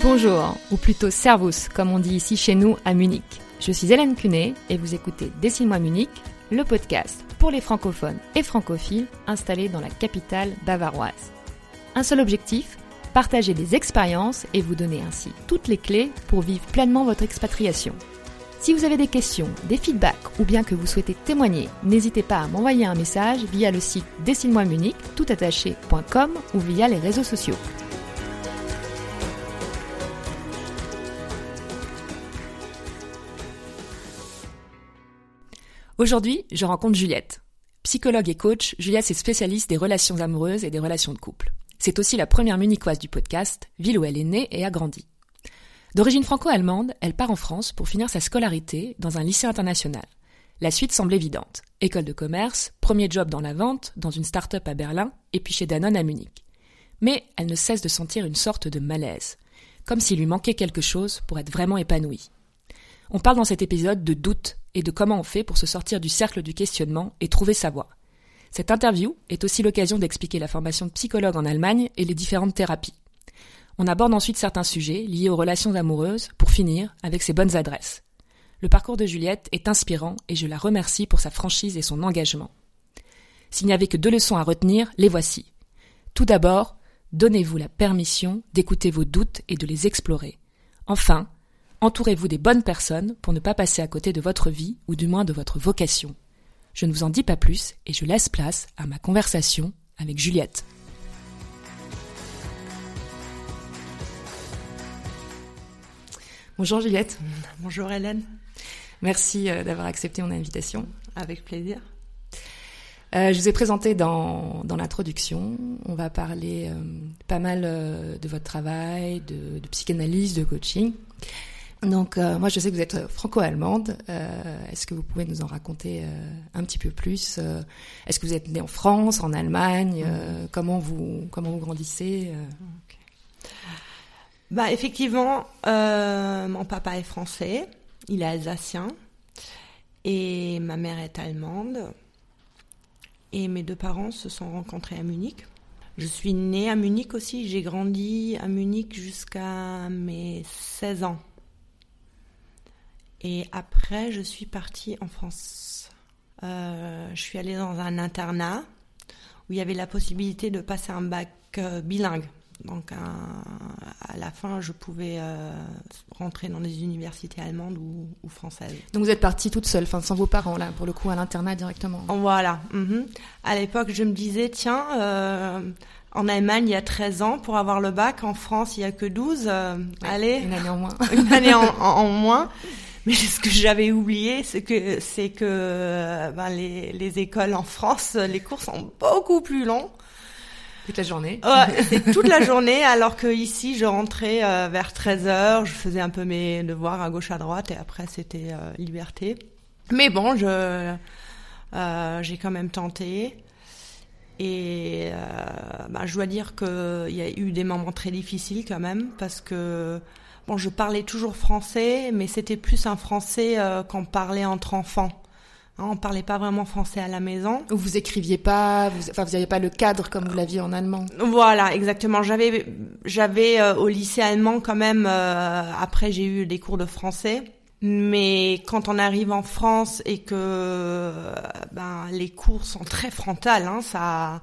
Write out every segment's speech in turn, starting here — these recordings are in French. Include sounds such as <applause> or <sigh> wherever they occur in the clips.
Bonjour, ou plutôt Servus, comme on dit ici chez nous à Munich. Je suis Hélène Cunet et vous écoutez Dessine-moi Munich, le podcast pour les francophones et francophiles installés dans la capitale bavaroise. Un seul objectif, partager des expériences et vous donner ainsi toutes les clés pour vivre pleinement votre expatriation. Si vous avez des questions, des feedbacks ou bien que vous souhaitez témoigner, n'hésitez pas à m'envoyer un message via le site dessine-moi Munich toutattaché.com ou via les réseaux sociaux. Aujourd'hui, je rencontre Juliette. Psychologue et coach, Juliette est spécialiste des relations amoureuses et des relations de couple. C'est aussi la première munichoise du podcast, ville où elle est née et a grandi. D'origine franco-allemande, elle part en France pour finir sa scolarité dans un lycée international. La suite semble évidente. École de commerce, premier job dans la vente, dans une start-up à Berlin, et puis chez Danone à Munich. Mais elle ne cesse de sentir une sorte de malaise, comme s'il lui manquait quelque chose pour être vraiment épanouie. On parle dans cet épisode de doute et de comment on fait pour se sortir du cercle du questionnement et trouver sa voie. Cette interview est aussi l'occasion d'expliquer la formation de psychologue en Allemagne et les différentes thérapies. On aborde ensuite certains sujets liés aux relations amoureuses pour finir avec ses bonnes adresses. Le parcours de Juliette est inspirant et je la remercie pour sa franchise et son engagement. S'il n'y avait que deux leçons à retenir, les voici. Tout d'abord, donnez-vous la permission d'écouter vos doutes et de les explorer. Enfin, Entourez-vous des bonnes personnes pour ne pas passer à côté de votre vie ou du moins de votre vocation. Je ne vous en dis pas plus et je laisse place à ma conversation avec Juliette. Bonjour Juliette. Bonjour Hélène. Merci euh, d'avoir accepté mon invitation. Avec plaisir. Euh, je vous ai présenté dans, dans l'introduction. On va parler euh, pas mal euh, de votre travail, de, de, psychanalyse, de coaching. Donc euh, moi je sais que vous êtes franco-allemande. Euh, Est-ce que vous pouvez nous en raconter euh, un petit peu plus Est-ce que vous êtes née en France, en Allemagne mmh. Comment vous comment vous grandissez okay. Bah effectivement, mon papa est français, il est alsacien et ma mère est allemande. Et mes deux parents se sont rencontrés à Munich. Je suis née à Munich aussi, j'ai grandi à Munich jusqu'à mes 16 ans. Et après, je suis partie en France. Euh, je suis allée dans un internat où il y avait la possibilité de passer un bac euh, bilingue. Donc un, à la fin, je pouvais euh, rentrer dans des universités allemandes ou, ou, françaises. Donc vous êtes partie toute seule, enfin sans vos parents là, pour le coup à l'internat directement. Voilà. Mm -hmm. À l'époque, je me disais tiens, en Allemagne il y a 13 ans pour avoir le bac, en France il y a que 12. Euh, ouais, allez, une année en moins. <laughs> une année en, en, en moins. <laughs> Mais ce que j'avais oublié, c'est que c'est que ben, les, les écoles en France, les cours sont beaucoup plus longs. Toute la journée. Ouais, <laughs> c'est toute la journée, alors que ici, je rentrais euh, vers 13 heures, je faisais un peu mes devoirs à gauche à droite, et après c'était euh, liberté. Mais bon, je euh, j'ai quand même tenté. Et ben, je dois dire qu'il y a eu des moments très difficiles quand même, parce que Bon, je parlais toujours français, mais c'était plus un français euh, qu'on parlait entre enfants. Hein, on parlait pas vraiment français à la maison. Vous écriviez pas, vous, enfin vous n'aviez pas le cadre comme vous l'aviez en allemand. Voilà, exactement. J'avais, j'avais euh, au lycée allemand quand même. Euh, après, j'ai eu des cours de français. Mais quand on arrive en France et que ben, les cours sont très frontales, hein, ça,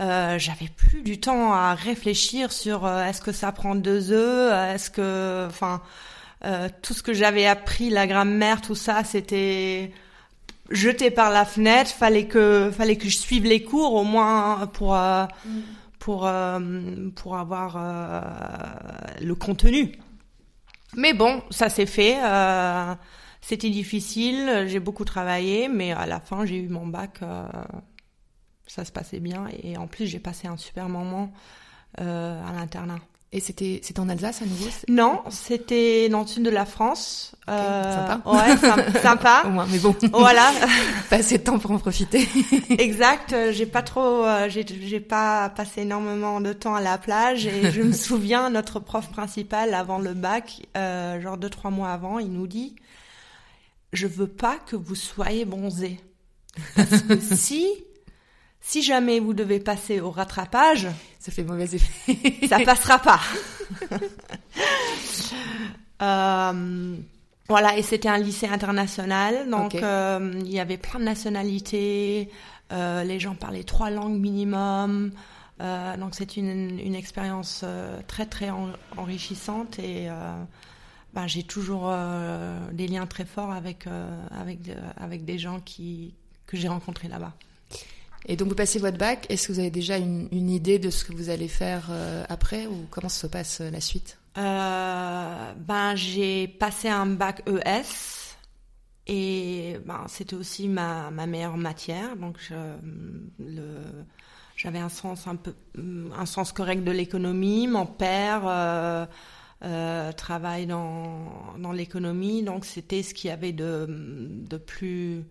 euh, j'avais plus du temps à réfléchir sur euh, est-ce que ça prend deux œufs, est-ce que, enfin, euh, tout ce que j'avais appris, la grammaire, tout ça, c'était jeté par la fenêtre. Fallait que, fallait que je suive les cours au moins pour mm. pour pour avoir le contenu. Mais bon, ça s'est fait. C'était difficile, j'ai beaucoup travaillé, mais à la fin, j'ai eu mon bac ça se passait bien et en plus j'ai passé un super moment euh, à l'internat. Et c'était c'était en Alsace à nouveau Non, c'était dans le sud de la France. Okay, euh, sympa. Ouais, <laughs> sympa. Au moins, mais bon. Voilà. <laughs> Passer de temps pour en profiter. <laughs> exact. J'ai pas trop, euh, j'ai j'ai pas passé énormément de temps à la plage et je me souviens notre prof principal avant le bac, euh, genre deux trois mois avant, il nous dit, je veux pas que vous soyez bronzés. Parce que si si jamais vous devez passer au rattrapage, ça fait mauvais effet. ça passera pas. <laughs> euh, voilà, et c'était un lycée international, donc euh, il y avait plein de nationalités, euh, les gens parlaient trois langues minimum, donc c'est une, une expérience très très en- enrichissante et ben, j'ai toujours des liens très forts avec avec avec des gens qui que j'ai rencontrés là-bas. Et donc vous passez votre bac. Est-ce que vous avez déjà une, idée de ce que vous allez faire euh, après ou comment se passe euh, la suite? Euh, ben j'ai passé un bac ES et ben c'était aussi ma, meilleure matière. Donc j'avais un sens un peu un sens correct de l'économie. Mon père travaille dans dans l'économie. Donc c'était ce qu'il y avait de de plus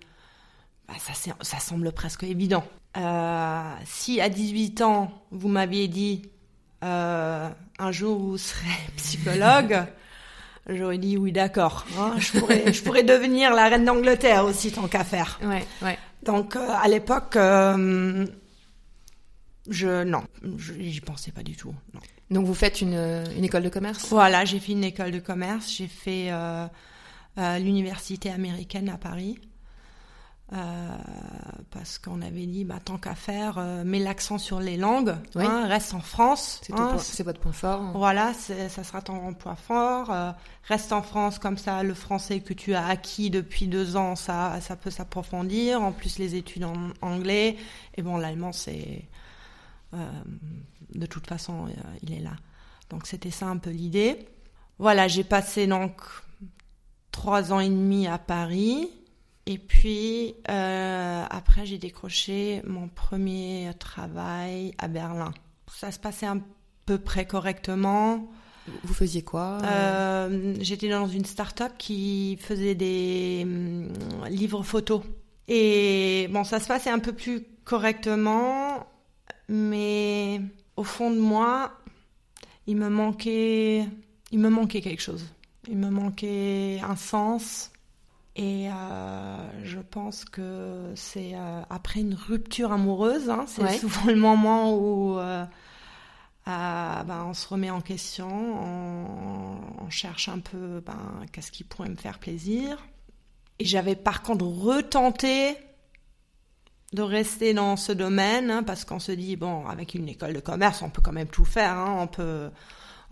ben, ça ça semble presque évident Euh, si à 18 ans vous m'aviez dit euh, un jour vous serez <laughs> psychologue, j'aurais dit oui d'accord. hein, je pourrais, je pourrais devenir la reine d'Angleterre aussi tant qu'à faire. Ouais, ouais. Donc euh, à l'époque, je non, j'y pensais pas du tout. Non. Donc vous faites une, une école de commerce? Voilà, j'ai fait une école de commerce, j'ai fait l'université américaine à Paris. Euh, parce qu'on avait dit, bah, tant qu'à faire, euh, mets l'accent sur les langues, Oui. hein, reste en France. C'est hein, votre point fort. Voilà, c'est- ça sera ton point fort. Euh, reste en France, comme ça, le français que tu as acquis depuis deux ans, ça, ça peut s'approfondir. En plus, les études en anglais. Et bon, l'allemand, c'est... euh, de toute façon, euh, il est là. Donc, c'était ça un peu l'idée. Voilà, j'ai passé donc trois ans et demi à Paris. Et puis, euh, après, j'ai décroché mon premier travail à Berlin. Ça se passait à peu près correctement. Vous faisiez quoi Euh, J'étais dans une start-up qui faisait des hum, livres photos. Et bon, ça se passait un peu plus correctement, mais au fond de moi, il me manquait, il me manquait quelque chose. Il me manquait un sens. Et euh, je pense que c'est euh, après une rupture amoureuse, hein, c'est Ouais. souvent le moment où euh, euh, ben, on se remet en question, on, on cherche un peu ben, qu'est-ce qui pourrait me faire plaisir. Et j'avais par contre retenté de rester dans ce domaine hein, parce qu'on se dit bon avec une école de commerce on peut quand même tout faire, hein, on peut,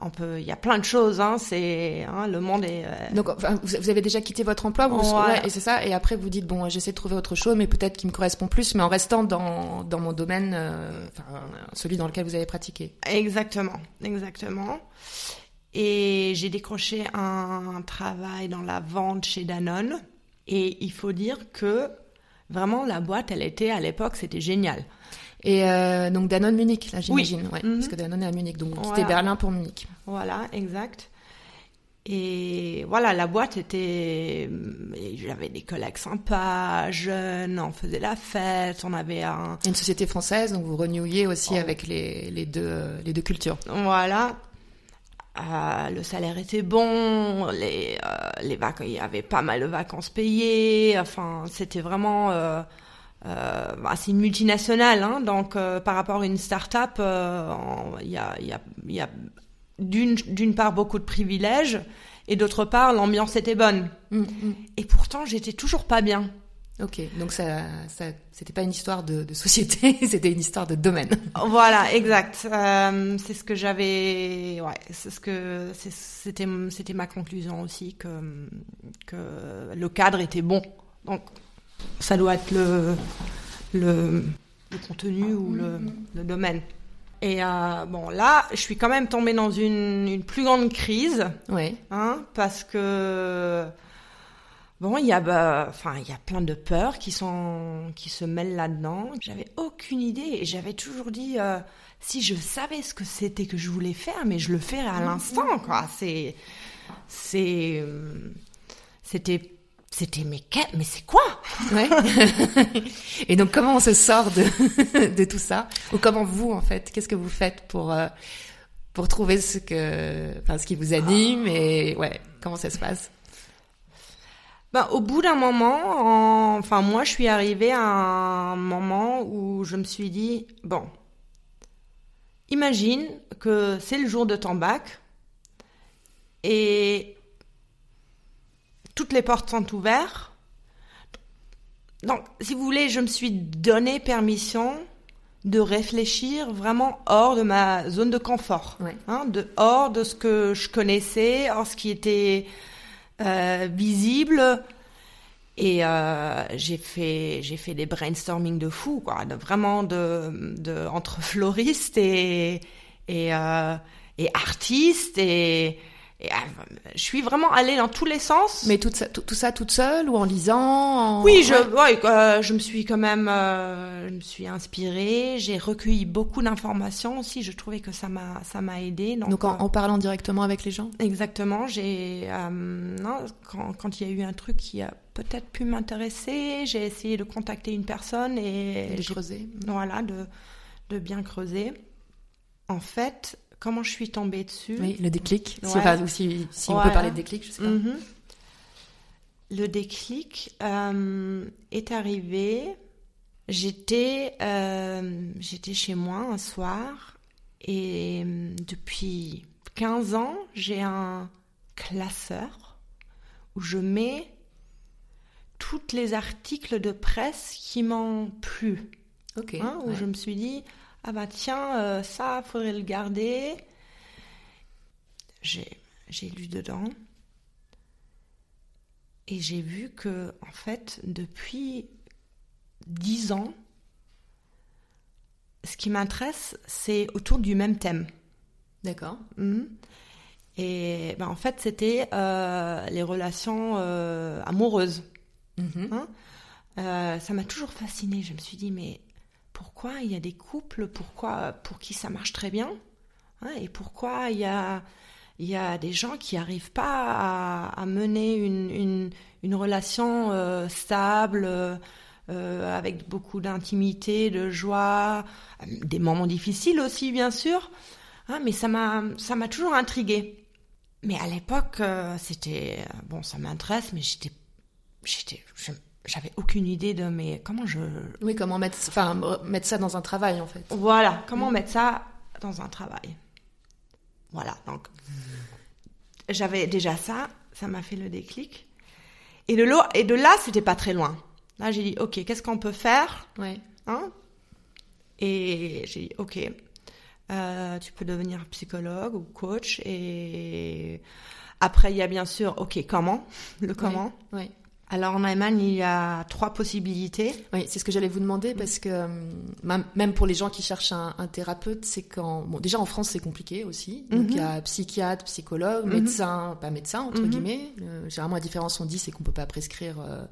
on peut, il y a plein de choses, hein, c'est hein, le monde est euh, Donc, enfin, vous avez déjà quitté votre emploi, vous, Ouais. ouais, et c'est ça. Et après, vous dites bon, j'essaie de trouver autre chose, mais peut-être qui me correspond plus, mais en restant dans, dans mon domaine, euh, enfin, celui dans lequel vous avez pratiqué. Exactement, exactement. Et j'ai décroché un travail dans la vente chez Danone. Et il faut dire que vraiment la boîte, elle était à l'époque, c'était génial. Et euh, donc Danone Munich, là, j'imagine, ouais, Mhm. parce que Danone est à Munich, donc Voilà. quittez Berlin pour Munich. Voilà, exact. Et voilà, la boîte était. J'avais des collègues sympas, jeunes, on faisait la fête, on avait un. Une société française, donc vous renouiez aussi Oh. avec les, les deux euh, les deux cultures. Voilà. Euh, le salaire était bon, les, euh, les vacances, il y avait pas mal de vacances payées. Enfin, c'était vraiment. Euh, bah, c'est une multinationale, hein, donc euh, par rapport à une start-up, euh, il y a, il y a, il y a d'une part beaucoup de privilèges et d'autre part l'ambiance était bonne. Mm, mm. Et pourtant, j'étais toujours pas bien. Ok, donc ça, ça c'était pas une histoire de, de société, <laughs> c'était une histoire de domaine. Voilà, exact. C'est ce que j'avais. Ouais, c'est ce que c'était c'était ma conclusion aussi que que le cadre était bon. Donc ça doit être le le, le contenu ou le, le domaine. Et euh, bon là, je suis quand même tombée dans une une plus grande crise, Ouais. hein, parce que Bon, il y a, bah, il y a plein de peurs qui sont, qui se mêlent là-dedans. J'avais aucune idée et j'avais toujours dit, euh, si je savais ce que c'était que je voulais faire, mais je le ferais à l'instant, quoi. C'est, c'est, euh, c'était, c'était, mais qu'est- mais c'est quoi? Ouais. <laughs> Et donc, comment on se sort de, <laughs> de tout ça? Ou comment vous, en fait, qu'est-ce que vous faites pour, euh, pour trouver ce que, enfin, ce qui vous anime et ouais, comment ça se passe? Ben, au bout d'un moment, enfin moi je suis arrivée à un moment où je me suis dit, bon, imagine que c'est le jour de ton bac et toutes les portes sont ouvertes. Donc, si vous voulez, je me suis donné permission de réfléchir vraiment hors de ma zone de confort, hein, de hors de ce que je connaissais, hors ce qui était euh, visible. Et euh, j'ai fait j'ai fait des brainstorming de fou, quoi, de, vraiment de, de entre floristes et et, euh, et artistes et et, euh, je suis vraiment allée dans tous les sens. Mais tout ça, tout, ça toute seule ou en lisant Oui, je, ouais. euh, je me suis quand même, euh, je me suis inspirée. J'ai recueilli beaucoup d'informations aussi. Je trouvais que ça m'a, ça m'a aidé. Donc, donc en, euh, en, parlant directement avec les gens. Exactement. J'ai, euh, non, quand, quand il y a eu un truc qui a peut-être pu m'intéresser, j'ai essayé de contacter une personne et de creuser. Voilà, de, de bien creuser. En fait, comment je suis tombée dessus. Oui, le déclic. Ouais. Si, enfin, si, si on peut parler de déclic, je sais pas. Mm -hmm. Le déclic euh, est arrivé. J'étais euh, j'étais chez moi un soir et euh, depuis 15 ans, j'ai un classeur où je mets tous les articles de presse qui m'ont plu. Ok. Hein, où ouais. je me suis dit, ah bah tiens, euh, ça, faudrait le garder. J'ai, j'ai lu dedans et j'ai vu que, en fait, depuis dix ans, ce qui m'intéresse, c'est autour du même thème. D'accord. Mmh. Et ben, en fait, c'était euh, les relations euh, amoureuses. Mmh. Hein euh, ça m'a toujours fascinée. Je me suis dit, mais pourquoi il y a des couples pourquoi, pour qui ça marche très bien hein, et pourquoi il y a, il y a des gens qui n'arrivent pas à, mener une, une, relation euh, stable, euh, avec beaucoup d'intimité, de joie, des moments difficiles aussi bien sûr, hein, mais ça m'a, toujours intriguée. Mais à l'époque, euh, c'était bon, ça m'intéresse, mais j'étais, j'avais aucune idée de mais comment je oui comment mettre enfin mettre ça dans un travail en fait voilà comment mmh. mettre ça dans un travail voilà donc mmh. j'avais déjà ça ça m'a fait le déclic et de là et de là c'était pas très loin là j'ai dit ok qu'est-ce qu'on peut faire ouais. hein? Et j'ai dit ok euh, tu peux devenir psychologue ou coach et après il y a bien sûr ok comment? Le comment? ouais. ouais. Alors en Allemagne, il y a trois possibilités. Oui, c'est ce que j'allais vous demander parce que même pour les gens qui cherchent un, un thérapeute, c'est quand bon déjà en France c'est compliqué aussi. Donc mm -hmm. il y a psychiatre, psychologue, mm -hmm. médecin, pas médecin entre mm -hmm. guillemets. Euh, généralement la différence on dit c'est qu'on peut pas prescrire euh,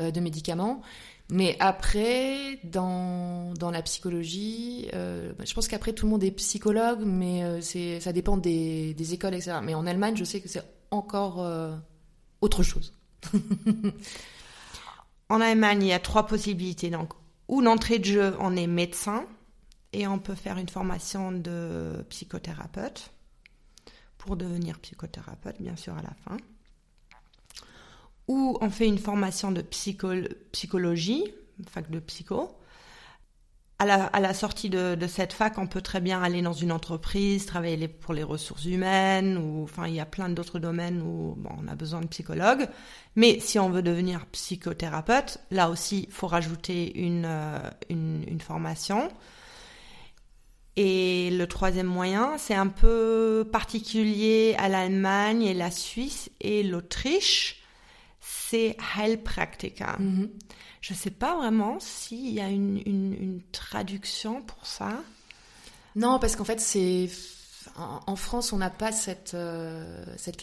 euh, de médicaments. Mais après, dans, dans la psychologie, euh, je pense qu'après tout le monde est psychologue, mais euh, c'est ça dépend des, des écoles, etc. Mais en Allemagne, je sais que c'est encore euh, autre chose. <laughs> en Allemagne, il y a trois possibilités. Donc, ou l'entrée de jeu, on est médecin et on peut faire une formation de psychothérapeute pour devenir psychothérapeute, bien sûr, à la fin. Ou on fait une formation de psycho psychologie, fac de psycho. À la, sortie de, cette fac, on peut très bien aller dans une entreprise, travailler pour les ressources humaines, enfin il y a plein d'autres domaines où on a besoin de psychologues. Mais si on veut devenir psychothérapeute, là aussi, il faut rajouter une, euh, une, formation. Et le troisième moyen, c'est un peu particulier à l'Allemagne et la Suisse et l'Autriche, c'est Heilpraktiker. Mm -hmm. Je ne sais pas vraiment s'il y a une, une, une, traduction pour ça. Non, parce qu'en fait, c'est en, France, on n'a pas cette euh, cette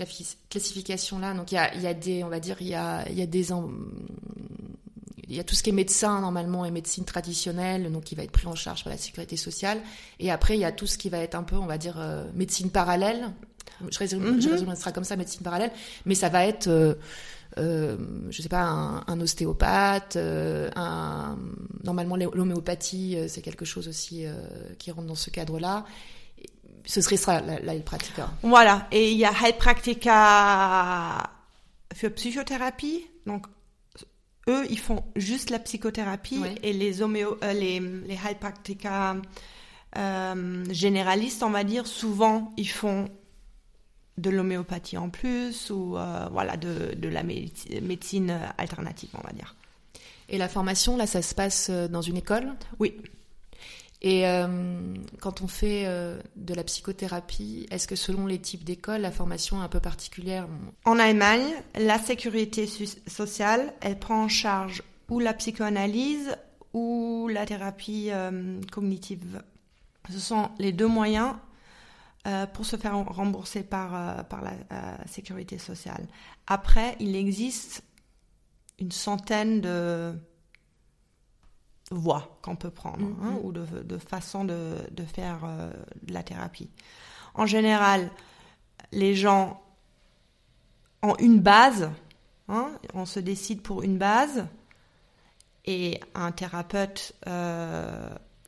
classification-là. Donc il y a, y a, des, on va dire, il y a, y a des il y a tout ce qui est médecin normalement et médecine traditionnelle, donc qui va être pris en charge par la sécurité sociale. Et après, il y a tout ce qui va être un peu, on va dire, euh, médecine parallèle. Je résume, mm -hmm. je résume ça comme ça, médecine parallèle, mais ça va être euh, euh, je sais pas, un, un ostéopathe, euh, un, normalement l'homéopathie, euh, c'est quelque chose aussi euh, qui rentre dans ce cadre-là. Ce serait ça, la, la Heilpraktiker. Voilà, et il y a Heilpraktiker für Psychothérapie donc eux, ils font juste la psychothérapie et les homéo, euh, les, les Heilpraktiker euh, généralistes, on va dire, souvent ils font de l'homéopathie en plus ou euh, voilà de, de la médecine, médecine alternative, on va dire. Et la formation, là, ça se passe euh, dans une école? Oui. Et euh, quand on fait euh, de la psychothérapie, est-ce que selon les types d'écoles, la formation est un peu particulière? En Allemagne, la sécurité sociale, elle prend en charge ou la psychoanalyse ou la thérapie euh, cognitive. Ce sont les deux moyens euh, pour se faire rembourser par, euh, par la euh, sécurité sociale. Après, il existe une centaine de voies qu'on peut prendre hein, Mhm. ou de, de façons de, de faire de la thérapie. En général, les gens ont une base, hein, on se décide pour une base, et un thérapeute,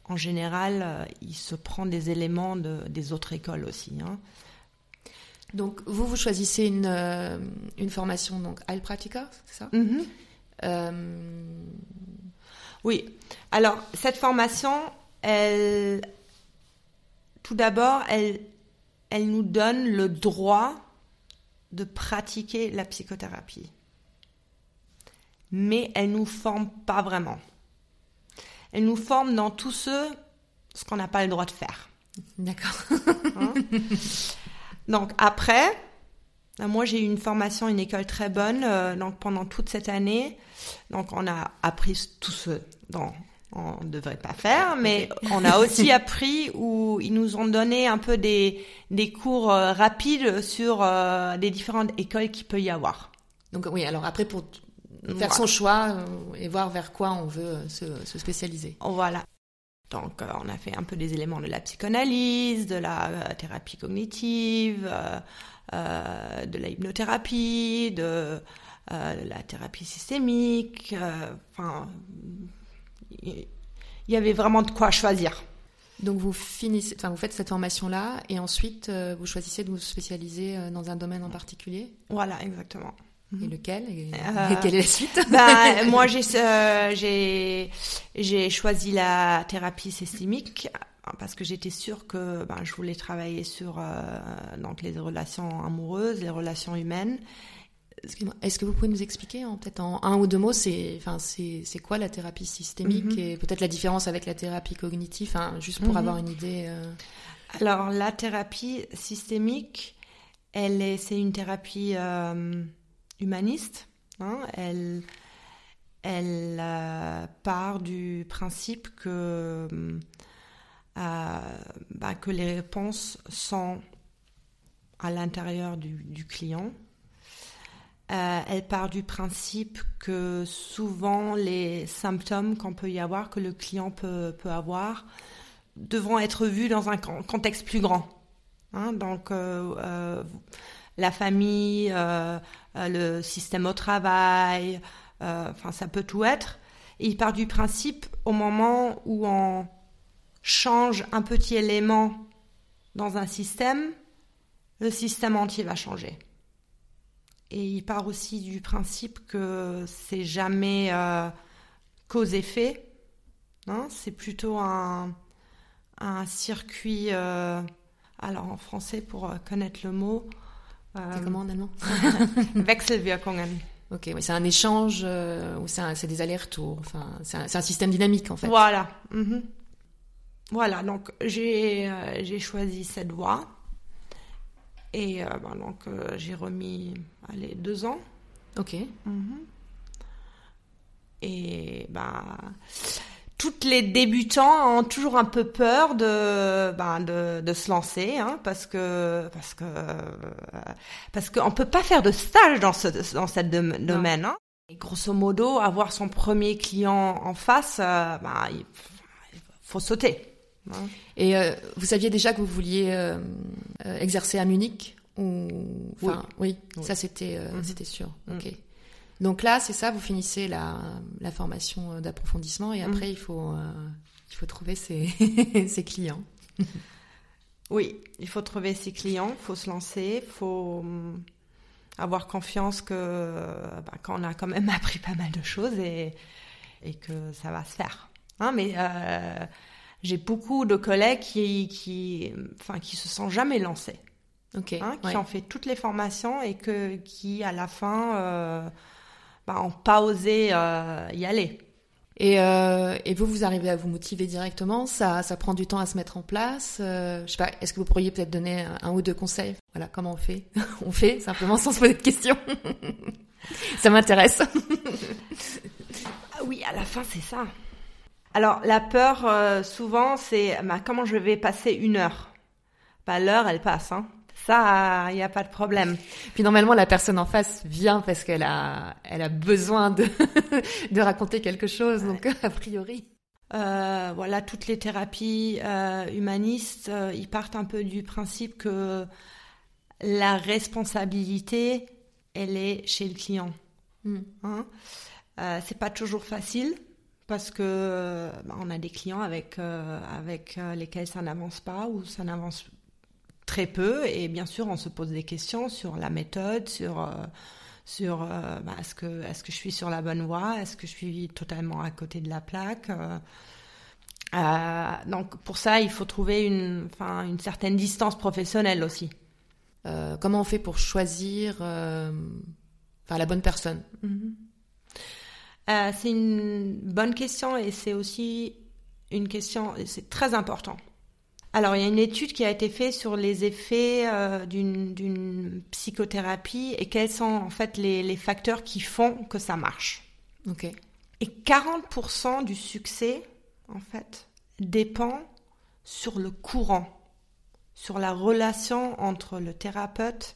en général, euh, il se prend des éléments de, des autres écoles aussi. hein. Donc, vous, vous choisissez une, euh, une formation, donc, Heilpraktiker, c'est ça? Mhm. Euh, Oui. Alors, cette formation, elle, tout d'abord, elle, elle nous donne le droit de pratiquer la psychothérapie. Mais elle nous forme pas vraiment. Elle nous forme dans tout ce, ce qu'on n'a pas le droit de faire. D'accord. hein. <laughs> donc après, euh, moi j'ai eu une formation, une école très bonne, euh, donc pendant toute cette année. Donc on a appris tout ce dont on ne devrait pas faire, mais on a aussi <laughs> appris où ils nous ont donné un peu des, des cours euh, rapides sur euh, des différentes écoles qu'il peut y avoir. Donc, oui, alors après, pour faire son choix euh, et voir vers quoi on veut euh, se, se spécialiser. Voilà. Donc, euh, on a fait un peu des éléments de la psychanalyse, de la euh, thérapie cognitive, euh, de la hypnothérapie, de, de la thérapie systémique. Enfin, il il y avait vraiment de quoi choisir. Donc, vous finissez, enfin, vous faites cette formation-là et ensuite, vous choisissez de vous spécialiser dans un domaine en particulier? Voilà, exactement. Et lequel et, Euh, et quelle est la suite Bah, <laughs> moi, j'ai, euh, choisi la thérapie systémique hein, parce que j'étais sûre que ben, je voulais travailler sur euh, donc les relations amoureuses, les relations humaines. Est-ce que vous pouvez nous expliquer, en, peut-être en un ou deux mots, c'est, enfin, c'est, c'est quoi la thérapie systémique Mhm. et peut-être la différence avec la thérapie cognitive, hein, juste pour Mhm. avoir une idée. euh, Alors, la thérapie systémique, elle est, c'est une thérapie euh, humaniste. hein. Elle, elle euh, part du principe que, euh, bah, que les réponses sont à l'intérieur du, client. Euh, elle part du principe que souvent les symptômes qu'on peut y avoir, que le client peut, peut avoir, devront être vus dans un con- contexte plus grand. Hein, donc, euh, euh, la famille, euh, euh, le système au travail, euh, enfin, ça peut tout être. Et il part du principe, au moment où on change un petit élément dans un système, le système entier va changer. Et il part aussi du principe que c'est jamais euh, cause-effet. hein, c'est plutôt un, circuit. alors en français, pour connaître le mot. C'est euh, comment en allemand <laughs> Wechselwirkungen. Ok, oui, c'est un échange euh, ou c'est, des allers-retours. Enfin, c'est un, système dynamique en fait. Voilà. mhm. Voilà, donc j'ai euh, j'ai choisi cette voie. Et euh, ben, donc j'ai remis allez, deux ans. Ok. Mhm. Et ben, toutes les débutants ont toujours un peu peur de, ben, de, de se lancer, hein, parce que parce que parce qu'on peut pas faire de stage dans ce dans cette dom- domaine. Hein. Et grosso modo, avoir son premier client en face, euh, ben, il, faut sauter. hein. Et euh, vous saviez déjà que vous vouliez euh, euh, exercer à Munich ou enfin oui, Oui. ça c'était euh, Mhm. c'était sûr. Ok. Donc là, c'est ça, vous finissez la, la formation euh, d'approfondissement et après Mhm. il faut euh, il faut trouver ses, <laughs> ses clients. <laughs> Oui, il faut trouver ses clients, il faut se lancer, faut hum, avoir confiance que bah, qu'on a quand même <laughs> appris pas mal de choses et, et que ça va se faire. Hein, mais euh, j'ai beaucoup de collègues qui, qui, enfin, qui se sont jamais lancés. Okay, hein, qui ont fait toutes les formations et que, qui, à la fin, euh, bah, ont pas osé euh, y aller. Et, euh, et, vous, vous arrivez à vous motiver directement Ça, ça prend du temps à se mettre en place. Euh, je sais pas. Est-ce que vous pourriez peut-être donner un, ou deux conseils? Voilà, comment on fait? On fait simplement sans se poser de questions. <laughs> ça m'intéresse. Ah oui, à la fin, c'est ça. Alors, la peur, euh, souvent, c'est bah, comment je vais passer une heure? Bah, l'heure, elle passe. Hein. Ça, il n'y a pas de problème. Puis normalement, la personne en face vient parce qu'elle a, elle a besoin de, <laughs> de raconter quelque chose. Donc, a priori. Euh, voilà, toutes les thérapies euh, humanistes, euh, ils partent un peu du principe que la responsabilité, elle est chez le client. Mm. Hein c'est pas toujours facile parce que bah, on a des clients avec avec lesquels ça n'avance pas ou ça n'avance très peu et bien sûr on se pose des questions sur la méthode, sur euh, sur euh, bah, est-ce que est-ce que je suis sur la bonne voie, est-ce que je suis totalement à côté de la plaque? Euh, donc pour ça il faut trouver une enfin une certaine distance professionnelle aussi. comment on fait pour choisir enfin la bonne personne? Mm-hmm. C'est une bonne question et c'est aussi une question, c'est très important. Alors, il y a une étude qui a été faite sur les effets euh, d'une psychothérapie et quels sont en fait les, facteurs qui font que ça marche. Ok. Et 40% du succès, en fait, dépend sur le courant, sur la relation entre le thérapeute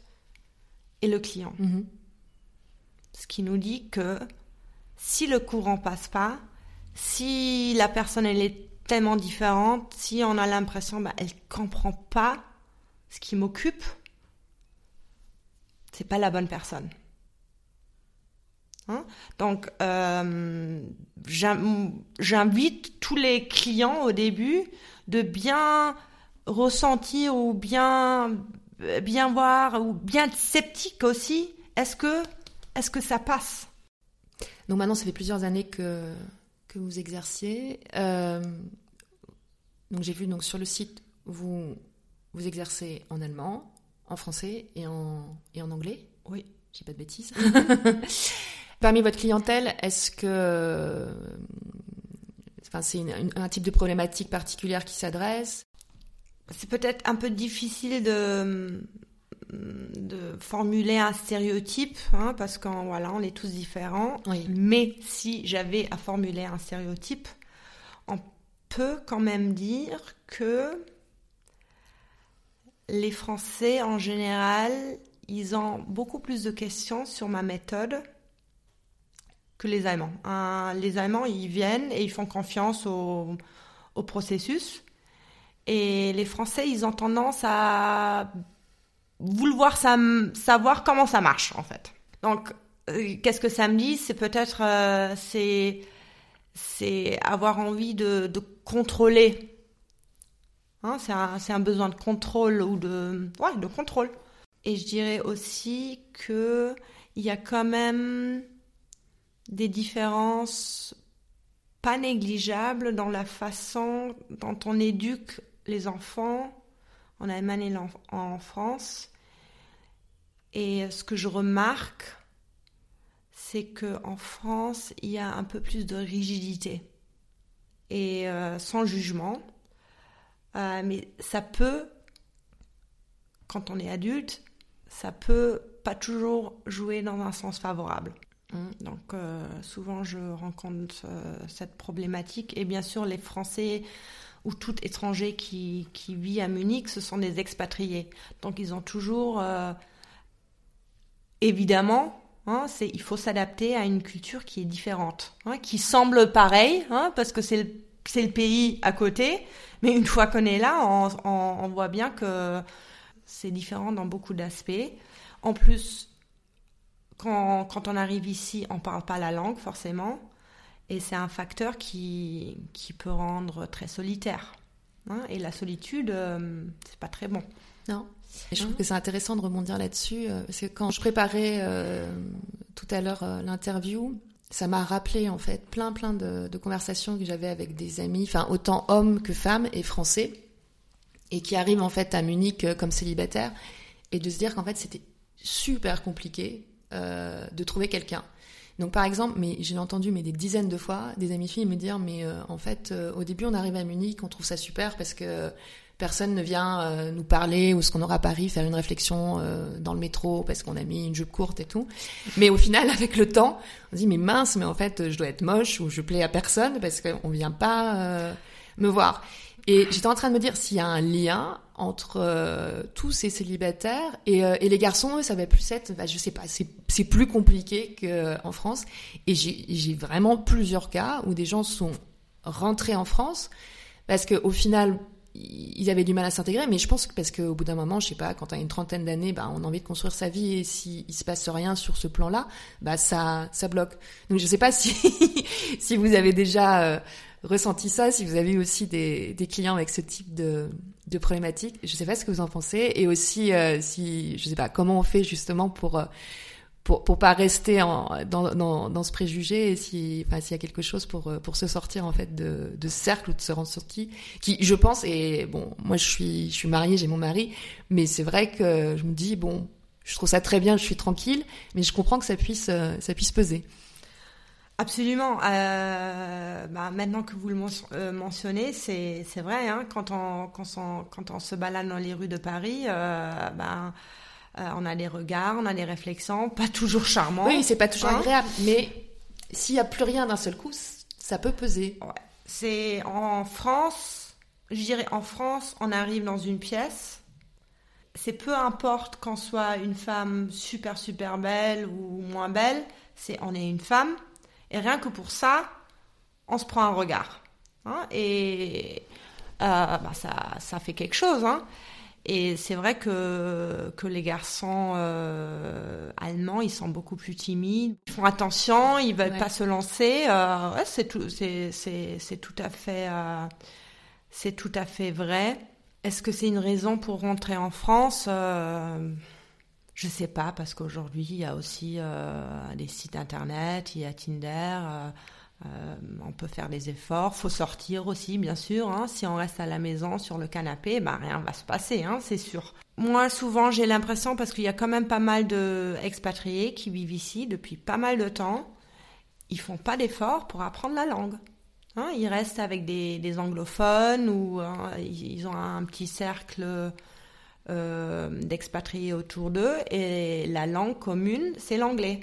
et le client. Mhm. Ce qui nous dit que si le courant passe pas, si la personne elle est tellement différente, si on a l'impression bah, elle comprend pas ce qui m'occupe, c'est pas la bonne personne. Hein? Donc, euh, j'invite tous les clients au début de bien ressentir ou bien bien voir ou bien être sceptique aussi. Est-ce que est-ce que ça passe? Donc maintenant, ça fait plusieurs années que que vous exerciez. Euh, donc j'ai vu donc sur le site vous vous exercez en allemand, en français et en et en anglais. Oui, j'ai pas de bêtises. <laughs> Parmi votre clientèle, est-ce que enfin c'est un type de problématique particulière qui s'adresse? C'est peut-être un peu difficile de de formuler un stéréotype, hein, parce qu'on voilà, on est tous différents. Mais si j'avais à formuler un stéréotype, on peut quand même dire que les Français en général, ils ont beaucoup plus de questions sur ma méthode que les Allemands. les Allemands, ils viennent et ils font confiance au, au processus. Et les Français, ils ont tendance à vouloir savoir comment ça marche en fait. Donc euh, qu'est-ce que ça me dit? C'est peut-être euh, c'est c'est avoir envie de, contrôler. Hein, c'est un, un, besoin de contrôle ou de ouais de contrôle. Et je dirais aussi que il y a quand même des différences pas négligeables dans la façon dont on éduque les enfants en Allemagne et en France et ce que je remarque, c'est que en France, il y a un peu plus de rigidité et euh, sans jugement. Euh, mais ça peut, quand on est adulte, ça peut pas toujours jouer dans un sens favorable. Mmh. Donc euh, souvent je rencontre cette problématique et bien sûr les Français ou tout étranger qui, qui vit à Munich, ce sont des expatriés. Donc ils ont toujours évidemment, hein, c'est, il faut s'adapter à une culture qui est différente, hein, qui semble pareille, hein, parce que c'est le, pays à côté, mais une fois qu'on est là, on, voit bien que c'est différent dans beaucoup d'aspects. En plus, quand, on arrive ici, on parle pas la langue forcément, et c'est un facteur qui peut rendre très solitaire. Hein, et la solitude, euh, c'est pas très bon. Non. Et je trouve que c'est intéressant de rebondir là-dessus, euh, parce que quand je préparais euh, tout à l'heure l'interview, ça m'a rappelé en fait plein plein de, de conversations que j'avais avec des amis, enfin autant hommes que femmes et français, et qui arrivent en fait à Munich comme célibataires, et de se dire qu'en fait c'était super compliqué de trouver quelqu'un. Donc par exemple, mais j'ai entendu mais des dizaines de fois des amis filles me dire mais euh, en fait euh, au début on arrive à Munich, on trouve ça super parce que personne ne vient euh, nous parler ou ce qu'on aura à Paris faire une réflexion dans le métro parce qu'on a mis une jupe courte et tout. Mais au final <laughs> avec le temps, on se dit mais mince mais en fait je dois être moche ou je plais à personne parce qu'on vient pas me voir. Et j'étais en train de me dire s'il y a un lien entre euh, tous ces célibataires et, euh, les garçons, eux, ça va plus être, bah, je sais pas, c'est plus compliqué qu'en France. Et j'ai vraiment plusieurs cas où des gens sont rentrés en France parce qu'au final, ils avaient du mal à s'intégrer, mais je pense que parce qu'au bout d'un moment, je sais pas, quand tu as une trentaine d'années, bah, on a envie de construire sa vie et s'il il se passe rien sur ce plan-là, bah, ça, ça bloque. Donc je sais pas si, <laughs> si vous avez déjà euh, ressenti ça, si vous avez aussi des, clients avec ce type de, de problématiques. Je sais pas ce que vous en pensez et aussi euh, si, je sais pas, comment on fait justement pour euh, pour, pour pas rester dans, dans ce préjugé et si, enfin, s'il y a quelque chose pour, euh, pour se sortir, en fait, de, de ce cercle ou de se rendre sorti, qui, je pense, et bon, moi, je suis, je suis mariée, j'ai mon mari, mais c'est vrai que je me dis, bon, je trouve ça très bien, je suis tranquille, mais je comprends que ça puisse, euh, ça puisse peser. Absolument. Euh, bah, maintenant que vous le euh, mentionnez, c'est, c'est vrai, hein, quand, on, quand, on, quand on se balade dans les rues de Paris, euh, bah, euh, on a des regards, on a des réflexions, pas toujours charmants. Oui, c'est pas toujours hein. agréable, mais s'il n'y a plus rien d'un seul coup, ça peut peser. C'est en France, je dirais en France, on arrive dans une pièce. C'est peu importe qu'on soit une femme super super belle ou moins belle, c'est on est une femme et rien que pour ça, on se prend un regard. Hein, et euh, bah ça, ça fait quelque chose. Hein. Et c'est vrai que, que les garçons euh, allemands, ils sont beaucoup plus timides. Ils font attention, ils veulent pas se lancer. Euh, ouais, c'est tout, c'est, c'est, c'est tout à fait, euh, c'est tout à fait vrai. Est-ce que c'est une raison pour rentrer en France Je sais pas, parce qu'aujourd'hui il y a aussi euh, des sites internet, il y a Tinder. Euh, euh, on peut faire des efforts, faut sortir aussi, bien sûr. Hein. Si on reste à la maison sur le canapé, bah rien va se passer, hein, c'est sûr. Moi, souvent, j'ai l'impression parce qu'il y a quand même pas mal de expatriés qui vivent ici depuis pas mal de temps, ils font pas d'efforts pour apprendre la langue. Hein. ils restent avec des, anglophones ou ils ont un petit cercle euh, d'expatriés autour d'eux et la langue commune, c'est l'anglais.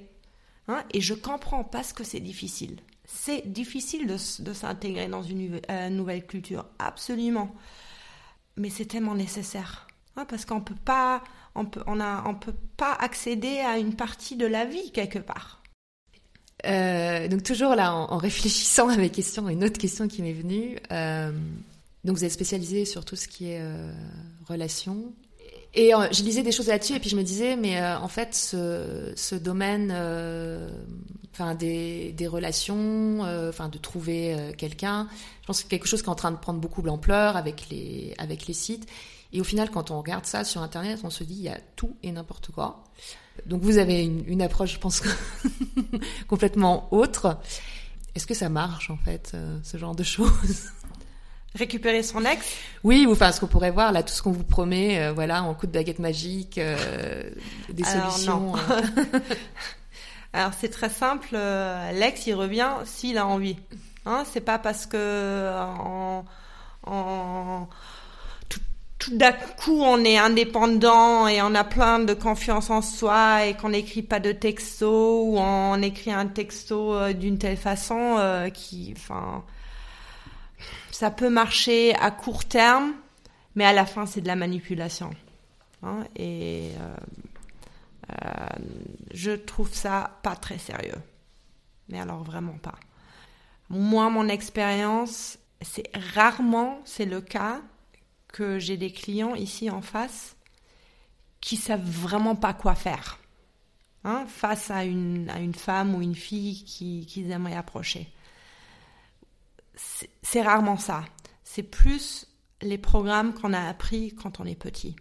Hein. et je comprends parce que c'est difficile c'est difficile de, s'intégrer dans une euh, nouvelle culture, absolument. Mais c'est tellement nécessaire. Hein, parce qu'on peut pas, on peut, on a, on peut pas accéder à une partie de la vie quelque part. Euh, donc toujours là, en, réfléchissant à mes questions, une autre question qui m'est venue. Euh, donc vous êtes spécialisé sur tout ce qui est relations, et euh, je lisais des choses là-dessus et puis je me disais, mais euh, en fait, ce, domaine, euh, enfin des, relations, enfin de trouver quelqu'un, je pense que c'est quelque chose qui est en train de prendre beaucoup d'ampleur avec les avec les sites. Et au final, quand on regarde ça sur Internet, on se dit il y a tout et n'importe quoi. Donc vous avez une approche, je pense, <laughs> complètement autre. Est-ce que ça marche en fait, ce genre de choses? Récupérer son ex Oui, enfin ce qu'on pourrait voir là, tout ce qu'on vous promet, euh, voilà, en coup de baguette magique, euh, des solutions. Euh. <laughs> Alors c'est très simple, l'ex il revient s'il a envie. Hein, c'est pas parce que en, en tout, tout d'un coup on est indépendant et on a plein de confiance en soi et qu'on n'écrit pas de texto ou on écrit un texto d'une telle façon qui, enfin ça peut marcher à court terme, mais à la fin, c'est de la manipulation. Hein, et euh, euh, je trouve ça pas très sérieux. Mais alors vraiment pas. Moi, mon expérience, c'est rarement, c'est le cas, que j'ai des clients ici en face qui savent vraiment pas quoi faire hein, face à une, à une femme ou une fille qu'ils qui aimeraient approcher c'est rarement ça. C'est plus les programmes qu'on a appris quand on est petit,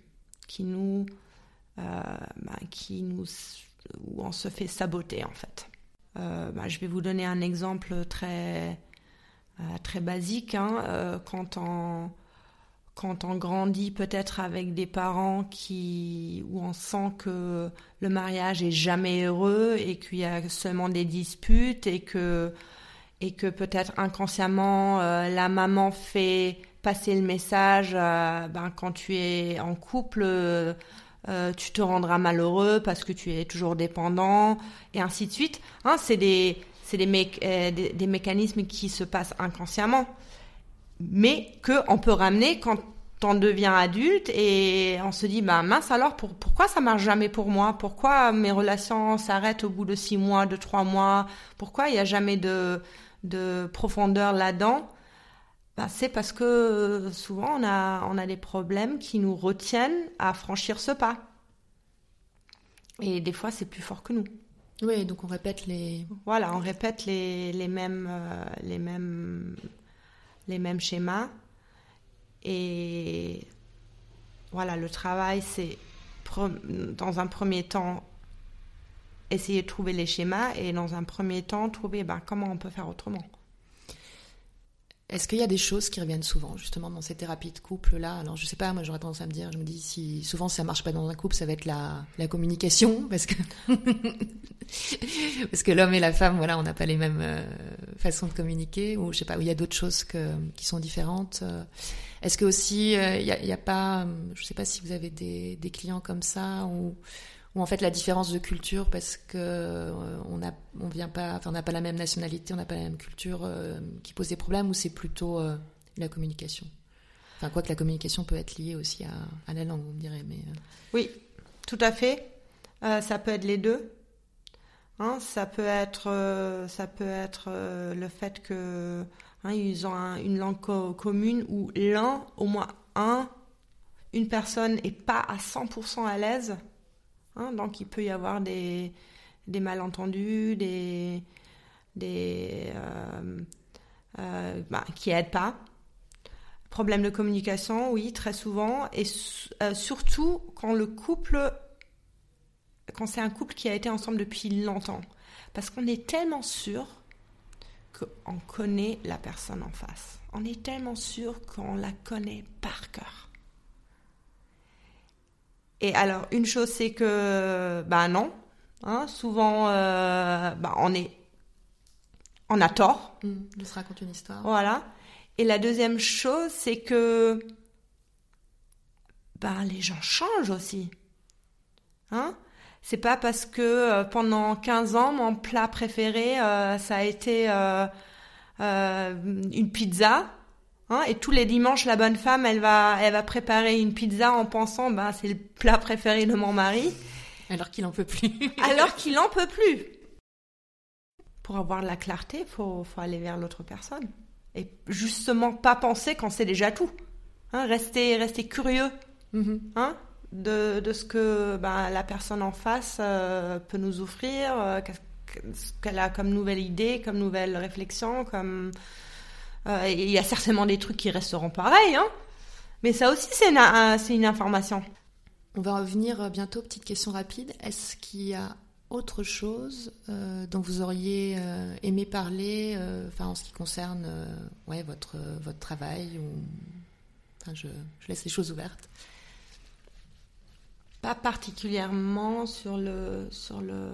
qui nous, euh, bah, qui nous, où on se fait saboter en fait. Euh, bah, je vais vous donner un exemple très, euh, très basique. Hein. quand on quand on grandit peut-être avec des parents qui où on sent que le mariage est jamais heureux et qu'il y a seulement des disputes et que et que peut-être inconsciemment la maman fait passer le message euh, ben, quand tu es en couple, euh, euh, tu te rendras malheureux parce que tu es toujours dépendant, et ainsi de suite. Hein, c'est des, des, des, des, mécanismes qui se passent inconsciemment, mais qu'on peut ramener quand on devient adulte et on se dit bah mince alors pour, pourquoi ça marche jamais pour moi? Pourquoi mes relations s'arrêtent au bout de six mois de trois mois? Pourquoi il n'y a jamais de, de profondeur là-dedans bah, c'est parce que euh, souvent on a, on a des problèmes qui nous retiennent à franchir ce pas. Et des fois, c'est plus fort que nous. Oui, donc on répète les. Voilà, on répète les, les mêmes, euh, les, mêmes, les mêmes schémas. Et voilà, le travail, c'est dans un premier temps essayer de trouver les schémas et dans un premier temps trouver ben, comment on peut faire autrement. Est-ce qu'il y a des choses qui reviennent souvent, justement, dans ces thérapies de couple-là? Alors, je sais pas, moi, j'aurais tendance à me dire, je me dis, si souvent ça marche pas dans un couple, ça va être la, la communication, <laughs> parce que <laughs> parce que l'homme et la femme, voilà, on n'a pas les mêmes euh, façons de communiquer, ou je sais pas, il y a d'autres choses qui sont différentes. Euh. Est-ce que aussi, euh, il n'y a, pas, je sais pas si vous avez des clients comme ça, ou ou en fait la différence de culture parce que euh, on a on vient pas enfin on n'a pas la même nationalité on n'a pas la même culture euh, qui pose des problèmes ou c'est plutôt euh, la communication? Enfin quoi que la communication peut être liée aussi à, la langue vous me direz mais oui tout à fait. Ça peut être les deux. Hein, ça peut être ça peut être le fait que hein, ils ont une langue commune où l'un au moins un une personne est pas à 100% à l'aise Hein, donc il peut y avoir des, malentendus, des, des euh, euh, bah, qui aident pas. Problème de communication, oui, très souvent, et euh, surtout quand le couple, quand c'est un couple qui a été ensemble depuis longtemps, parce qu'on est tellement sûr qu'on connaît la personne en face. On est tellement sûr qu'on la connaît par cœur. Et alors, une chose, c'est que, ben non, hein, souvent, euh, ben, on est, on a tort. Mmh, de se raconter une histoire. Voilà. Et la deuxième chose, c'est que, ben, les gens changent aussi. Hein c'est pas parce que euh, pendant 15 ans, mon plat préféré, euh, ça a été une pizza Hein, et tous les dimanches, la bonne femme, elle va, elle va préparer une pizza en pensant, ben, c'est le plat préféré de mon mari. Alors qu'il en peut plus. <laughs> Alors qu'il en peut plus. Pour avoir de la clarté, faut, faut aller vers l'autre personne. Et justement, pas penser quand c'est déjà tout. Hein, rester, rester curieux. Mm-hmm. Hein, de, de, ce que ben, la personne en face euh, peut nous offrir, euh, qu'elle a comme nouvelle idée, comme nouvelle réflexion, comme il y a certainement des trucs qui resteront pareils, hein. Mais ça aussi, c'est une, une information. On va revenir euh, bientôt. Petite question rapide. Est-ce qu'il y a autre chose euh, dont vous auriez aimé parler, enfin en ce qui concerne ouais, votre, votre travail ou... enfin, je, je, laisse les choses ouvertes. Pas particulièrement sur le, sur le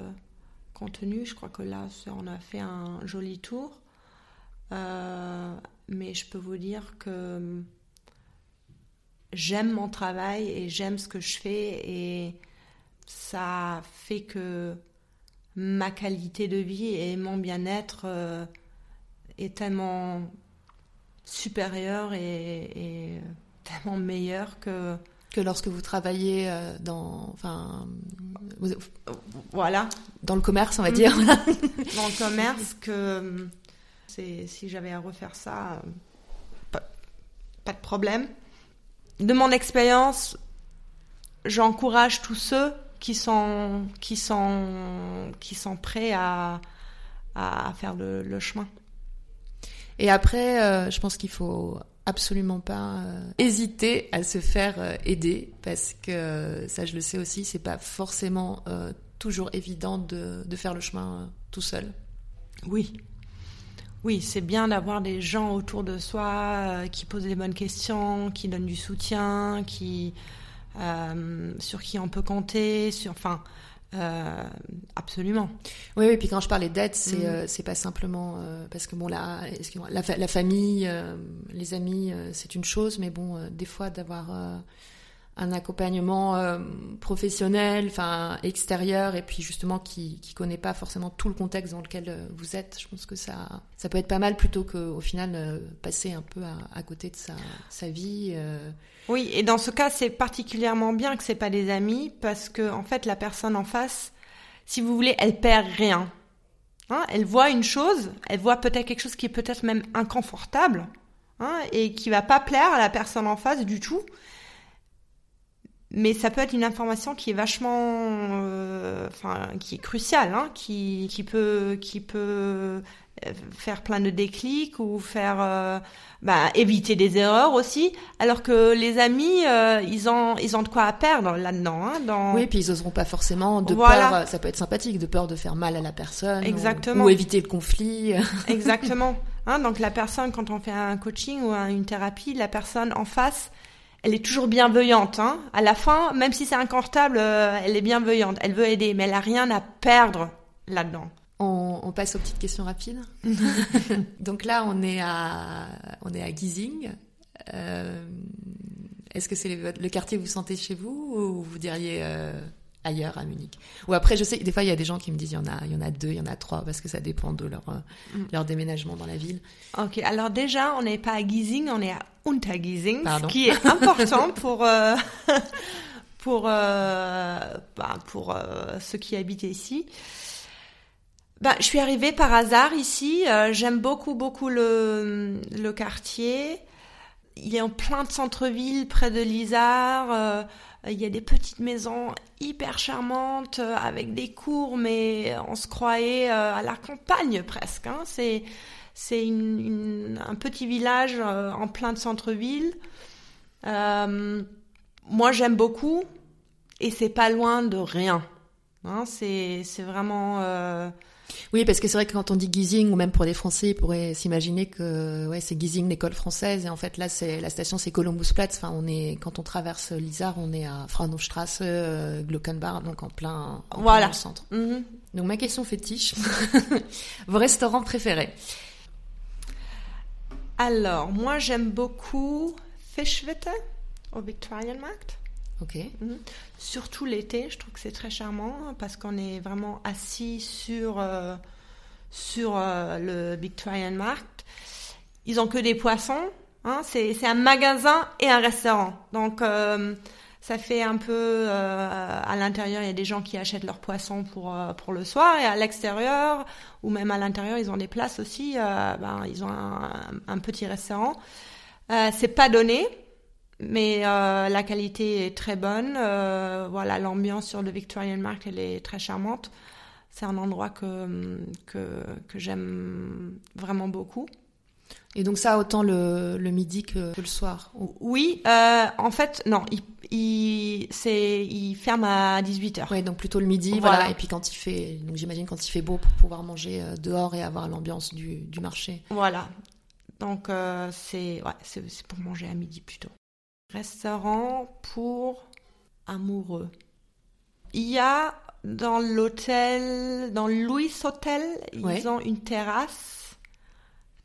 contenu. Je crois que là, on a fait un joli tour. Euh, mais je peux vous dire que j'aime mon travail et j'aime ce que je fais et ça fait que ma qualité de vie et mon bien-être euh, est tellement supérieur et, tellement meilleur que que lorsque vous travaillez euh, dans enfin voilà. dans le commerce on va dire <laughs> dans le commerce que si j'avais à refaire ça, pas, de problème. De mon expérience, j'encourage tous ceux qui sont, qui sont, qui sont prêts à, à faire le, chemin. Et après, euh, je pense qu'il faut absolument pas euh, hésiter à se faire euh, aider parce que ça, je le sais aussi, c'est pas forcément toujours évident de, de, faire le chemin tout seul. Oui. Oui, c'est bien d'avoir des gens autour de soi qui posent les bonnes questions, qui donnent du soutien, qui sur qui on peut compter, sur enfin euh, absolument. Oui, et puis quand je parlais d'aide, c'est mm. euh, c'est pas simplement euh, parce que bon là, la, la famille, les amis, c'est une chose, mais bon, des fois d'avoir un accompagnement professionnel, enfin extérieur, et puis justement qui qui connaît pas forcément tout le contexte dans lequel vous êtes, je pense que ça ça peut être pas mal plutôt que au final passer un peu à, à, côté de sa sa vie. Oui, et dans ce cas, c'est particulièrement bien que c'est pas des amis parce que en fait, la personne en face, si vous voulez, elle perd rien. Hein elle voit une chose, elle voit peut-être quelque chose qui est peut-être même inconfortable hein, et qui va pas plaire à la personne en face du tout. Mais ça peut être une information qui est vachement, euh, enfin, qui est cruciale, hein, qui, qui peut, qui peut faire plein de déclics ou faire euh, bah, éviter des erreurs aussi. Alors que les amis euh, ils ont ils ont de quoi à perdre là-dedans hein, dans... oui puis ils oseront pas forcément de peur ça peut être sympathique de peur de faire mal à la personne exactement. ou, éviter le conflit. <laughs> Exactement. Hein, donc la personne quand on fait un coaching ou une thérapie la personne en face elle est toujours bienveillante. Hein. À la fin, même si c'est inconfortable, euh, elle est bienveillante. Elle veut aider, mais elle a rien à perdre là-dedans. On, passe aux petites questions rapides. <laughs> Donc là, on est à, on est à Giesing. Euh, est-ce que c'est le, quartier que vous sentez chez vous ou vous diriez euh, ailleurs à Munich Ou après, je sais des fois, il y a des gens qui me disent il y en a, il y en a deux, il y en a trois, parce que ça dépend de leur, euh, mm. leur déménagement dans la ville. Ok, alors déjà, on n'est pas à Giesing, on est à Untergiesing, ce qui est <laughs> important pour... <laughs> pour, bah, pour ceux qui habitent ici. Bah, je suis arrivée par hasard ici. Euh, j'aime beaucoup, beaucoup le, le quartier. Il est en plein de centre-ville, près de Lizard. Euh, il y a des petites maisons hyper charmantes euh, avec des cours, mais on se croyait à la campagne presque. Hein. C'est c'est un petit village en plein de centre-ville. moi, j'aime beaucoup et c'est pas loin de rien. Hein. C'est c'est vraiment oui, parce que c'est vrai que quand on dit Giesing, ou même pour les Français, ils pourraient s'imaginer que ouais, c'est Giesing, l'école française, et en fait là, c'est la station, c'est Columbusplatz. Enfin, on est quand on traverse l'Isar, on est à Fraunhochstrasse, euh, Glockenbach, donc en plein, en voilà. plein centre. Mhm. Donc ma question fétiche, <laughs> vos restaurants préférés? Alors, moi j'aime beaucoup Fischwitte au Viktualienmarkt. Ok. Mhm. Surtout l'été, je trouve que c'est très charmant parce qu'on est vraiment assis sur, euh, sur euh, le Victorian Markt. Ils ont que des poissons. Hein, c'est un magasin et un restaurant. Donc, euh, ça fait un peu à l'intérieur, il y a des gens qui achètent leurs poissons pour, pour le soir et à l'extérieur ou même à l'intérieur, ils ont des places aussi. ben, ils ont un, un petit restaurant. c'est pas donné, mais euh, la qualité est très bonne. Euh, voilà, l'ambiance sur le Victorian Mark, elle est très charmante. C'est un endroit que, que, que j'aime vraiment beaucoup. Et donc ça, autant le, le midi que, le soir Oui, euh, en fait, non, il, il, il ferme à 18h. Oui, donc plutôt le midi, voilà. Et puis quand il fait, donc j'imagine quand il fait beau pour pouvoir manger dehors et avoir l'ambiance du, du marché. Voilà. Donc euh, c'est, ouais, c'est, c'est pour manger à midi plutôt. Restaurant pour amoureux. Il y a dans l'hôtel, dans Louis Hotel, ils ont une terrasse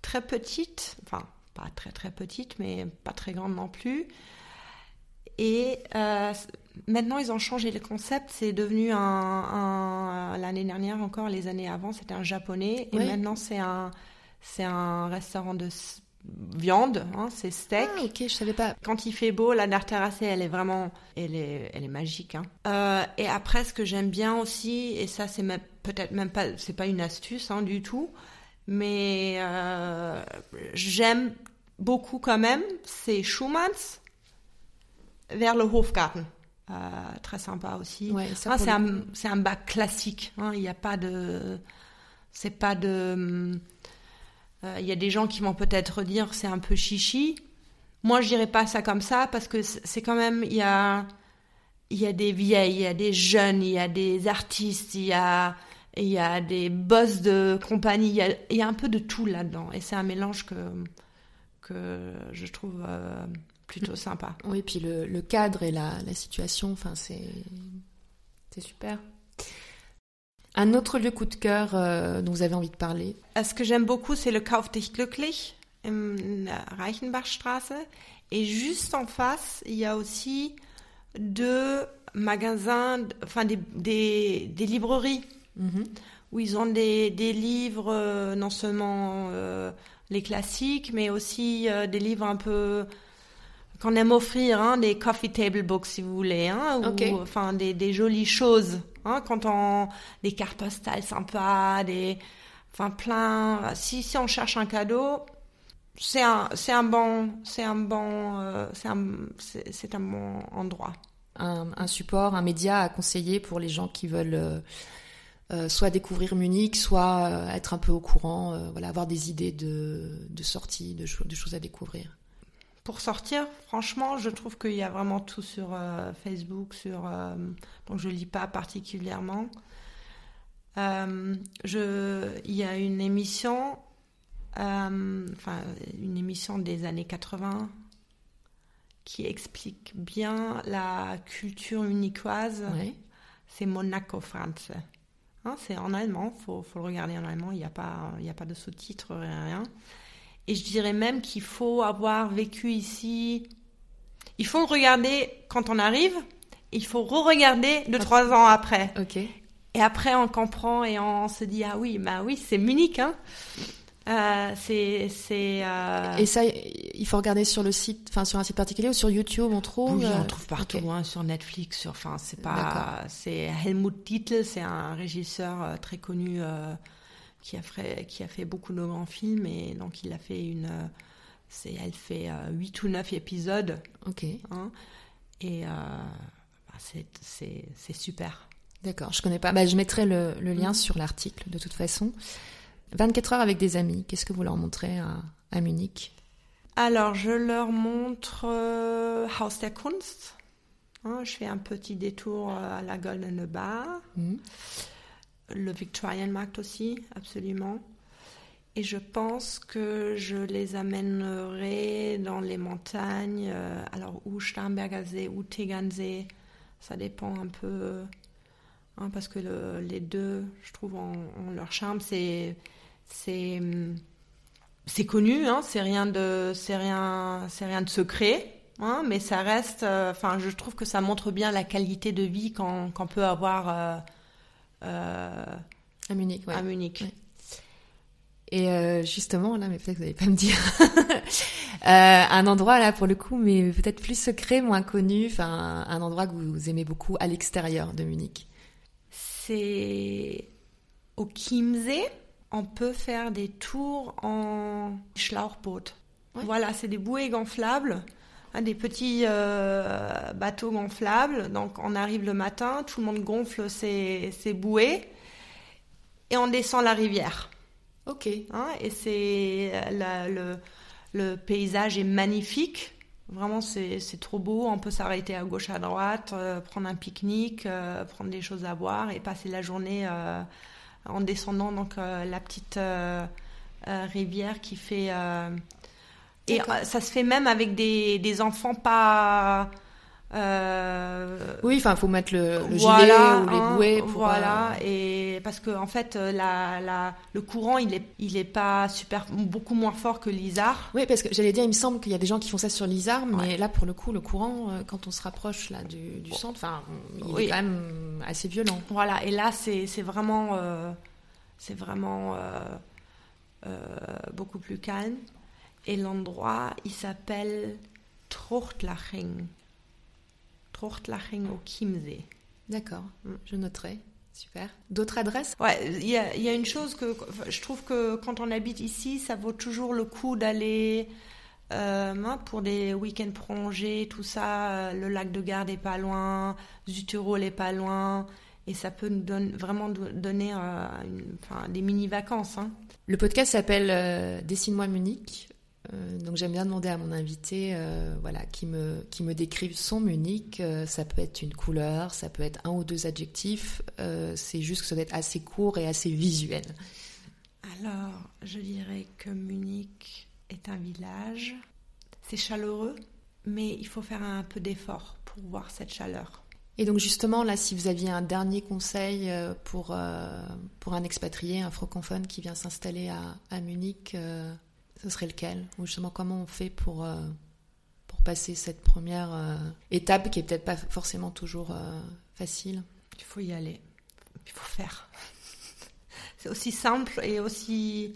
très petite, enfin pas très très petite, mais pas très grande non plus. Et euh, maintenant, ils ont changé le concept. C'est devenu un, l'année dernière encore, les années avant, c'était un japonais, et maintenant c'est un c'est un restaurant de viande, hein, c'est steak. Ah, ok, je savais pas. Quand il fait beau, la terrassée, elle est vraiment, elle est, elle est magique. Hein. Euh, et après, ce que j'aime bien aussi, et ça, c'est peut-être même pas, c'est pas une astuce hein, du tout, mais euh, j'aime beaucoup quand même, c'est Schumann's vers le Hofgarten. Euh, très sympa aussi. Ouais, ah, c'est un, c'est un bac classique. Hein. Il n'y a pas de, c'est pas de il euh, y a des gens qui vont peut-être dire c'est un peu chichi. Moi, je dirais pas ça comme ça parce que c'est quand même il y a il y a des vieilles, il y a des jeunes, il y a des artistes, il y a il y a des boss de compagnie, il y a, un peu de tout là-dedans et c'est un mélange que que je trouve euh, plutôt sympa. Oui, puis le, le cadre et la, la situation, enfin c'est c'est super. Un autre lieu coup de cœur euh, dont vous avez envie de parler? Ce que j'aime beaucoup, c'est le Kauf dich glücklich in la Reichenbachstraße. Et juste en face, il y a aussi deux magasins, enfin des, des, des librairies, Mhm. où ils ont des, des livres, euh, non seulement euh, les classiques, mais aussi euh, des livres un peu qu'on aime offrir, hein, des coffee table books si vous voulez, hein, ou enfin des jolies choses, hein, quand on des cartes postales sympas, des, enfin plein. Si si on cherche un cadeau, c'est un c'est un bon c'est un bon euh, c'est un c'est un bon endroit. un, support, un média à conseiller pour les gens qui veulent euh, euh, soit découvrir Munich, soit être un peu au courant, voilà, avoir des idées de, de sorties, de choses à découvrir. Pour sortir, franchement, je trouve qu'il y a vraiment tout sur euh, Facebook, sur euh, donc je lis pas particulièrement. Euh, je, il y a une émission, euh, enfin une émission des années 80 qui explique bien la culture uniquoise. Ouais. C'est Monaco France. Hein, c'est en allemand, faut, faut le regarder en allemand, il n'y a, pas- il y a pas de sous-titres, rien, rien. Et je dirais même qu'il faut avoir vécu ici. Il faut regarder quand on arrive, il faut re-regarder deux, trois ans après. Ok. Et après, on comprend et on se dit, ah oui, bah oui, c'est Munich, hein. Euh, c'est, c'est, euh, Et ça, il faut regarder sur le site, enfin sur un site particulier ou sur YouTube, on trouve. Oui, euh, on trouve partout, hein, sur Netflix, sur, enfin, c'est pas, c'est Helmut Dietl, c'est un régisseur euh, très connu euh, qui a fait, qui a fait beaucoup de grands films et donc il a fait une, c'est, elle fait euh, 8 ou 9 épisodes, Ok, hein, et euh, bah, c'est, c'est, c'est super. d'accord. Je connais pas. Bah, je mettrai le, le Mm. lien sur l'article de toute façon. 24 heures avec des amis. Qu'est-ce que vous leur montrez à, à Munich? Alors, je leur montre euh, Haus der Kunst. Hein, je fais un petit détour euh, à la Goldene Bar. Mhm. Le Victorienmarkt aussi, absolument. Et je pense que je les amènerai dans les montagnes, euh, alors ou Starnberger See ou Tegernsee, ça dépend un peu, hein, parce que le- les deux, je trouve, ont, leur charme. C'est, c'est, hum, c'est connu, hein, c'est rien de, c'est rien, c'est rien de secret. Hein, mais ça reste, euh, enfin, je trouve que ça montre bien la qualité de vie qu'on peut avoir euh, À Munich, ouais. à Munich. Ouais. Et euh, justement, là, mais peut-être que vous n'allez pas me dire, <laughs> Euh, un endroit là pour le coup, mais peut-être plus secret, moins connu, enfin un endroit que vous aimez beaucoup à l'extérieur de Munich. C'est au Chiemsee, on peut faire des tours en Schlauchboot. Ouais. Voilà, c'est des bouées gonflables, hein, des petits euh, bateaux gonflables. Donc on arrive le matin, tout le monde gonfle ses, ses bouées et on descend la rivière. Ok. hein, et c'est euh, le, le paysage est magnifique. Vraiment, c'est trop beau. On peut s'arrêter à gauche, à droite, euh, prendre un pique-nique, euh, prendre des choses à boire et passer la journée en descendant donc la petite rivière qui fait. Et euh, ça se fait même avec des, des enfants pas. euh, Oui, enfin, faut mettre le, le voilà, gilet ou les hein, bouées pour. voilà, euh, et parce que en fait, la, la, le courant, il est, il est pas super, beaucoup moins fort que l'Isard. Oui, parce que j'allais dire, il me semble qu'il y a des gens qui font ça sur l'Isard, mais là, pour le coup, le courant, quand on se rapproche là du, du centre, enfin, il Oui. est quand même assez violent. Voilà, et là, c'est, c'est vraiment, euh, c'est vraiment beaucoup plus calme. Et l'endroit, il s'appelle Truchtlaching. Truchtlaching au Chiemsee. D'accord, Mm. je noterai. Super. D'autres adresses? Ouais, il y a, il y a une chose que je trouve que quand on habite ici, ça vaut toujours le coup d'aller euh, hein, pour des week-ends prolongés, tout ça. euh, Le lac de Garde est pas loin, Zuturol est pas loin, et ça peut nous vraiment do- donner euh, une- enfin, des mini-vacances. Hein. Le podcast s'appelle euh, Dessine-moi Munich. Euh, donc j'aime bien demander à mon invité, euh, voilà, qui me qui me décrive son Munich. Euh, ça peut être une couleur, ça peut être un ou deux adjectifs. c'est juste que ça doit être assez court et assez visuel. Alors, je dirais que Munich est un village. C'est chaleureux, mais il faut faire un peu d'effort pour voir cette chaleur. Et donc justement, là, si vous aviez un dernier conseil pour, pour un expatrié, un francophone qui vient s'installer à, à Munich, ce serait lequel Ou justement, comment on fait pour, euh, pour passer cette première euh, étape qui est peut-être pas forcément toujours euh, facile Il faut y aller. Il faut faire. <laughs> C'est aussi simple et aussi,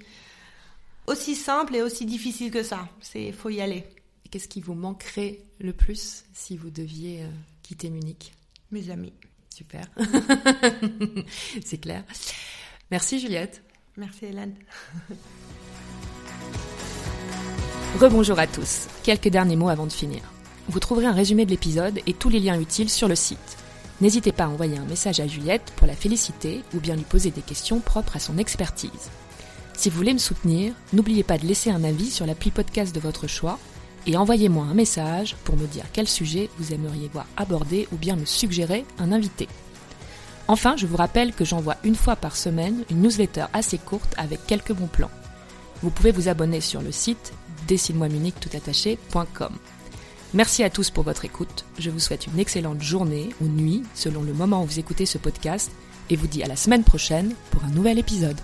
aussi simple et aussi difficile que ça. Il faut y aller. Qu'est-ce qui vous manquerait le plus si vous deviez quitter Munich? Mes amis. Super. <laughs> C'est clair. Merci Juliette. Merci Hélène. <laughs> Rebonjour à tous. Quelques derniers mots avant de finir. Vous trouverez un résumé de l'épisode et tous les liens utiles sur le site. N'hésitez pas à envoyer un message à Juliette pour la féliciter ou bien lui poser des questions propres à son expertise. Si vous voulez me soutenir, n'oubliez pas de laisser un avis sur l'appli podcast de votre choix et envoyez-moi un message pour me dire quel sujet vous aimeriez voir abordé ou bien me suggérer un invité. Enfin, je vous rappelle que j'envoie une fois par semaine une newsletter assez courte avec quelques bons plans. Vous pouvez vous abonner sur le site décide-moi Munich tout attaché.com. Merci à tous pour votre écoute. Je vous souhaite une excellente journée ou nuit selon le moment où vous écoutez ce podcast et vous dis à la semaine prochaine pour un nouvel épisode.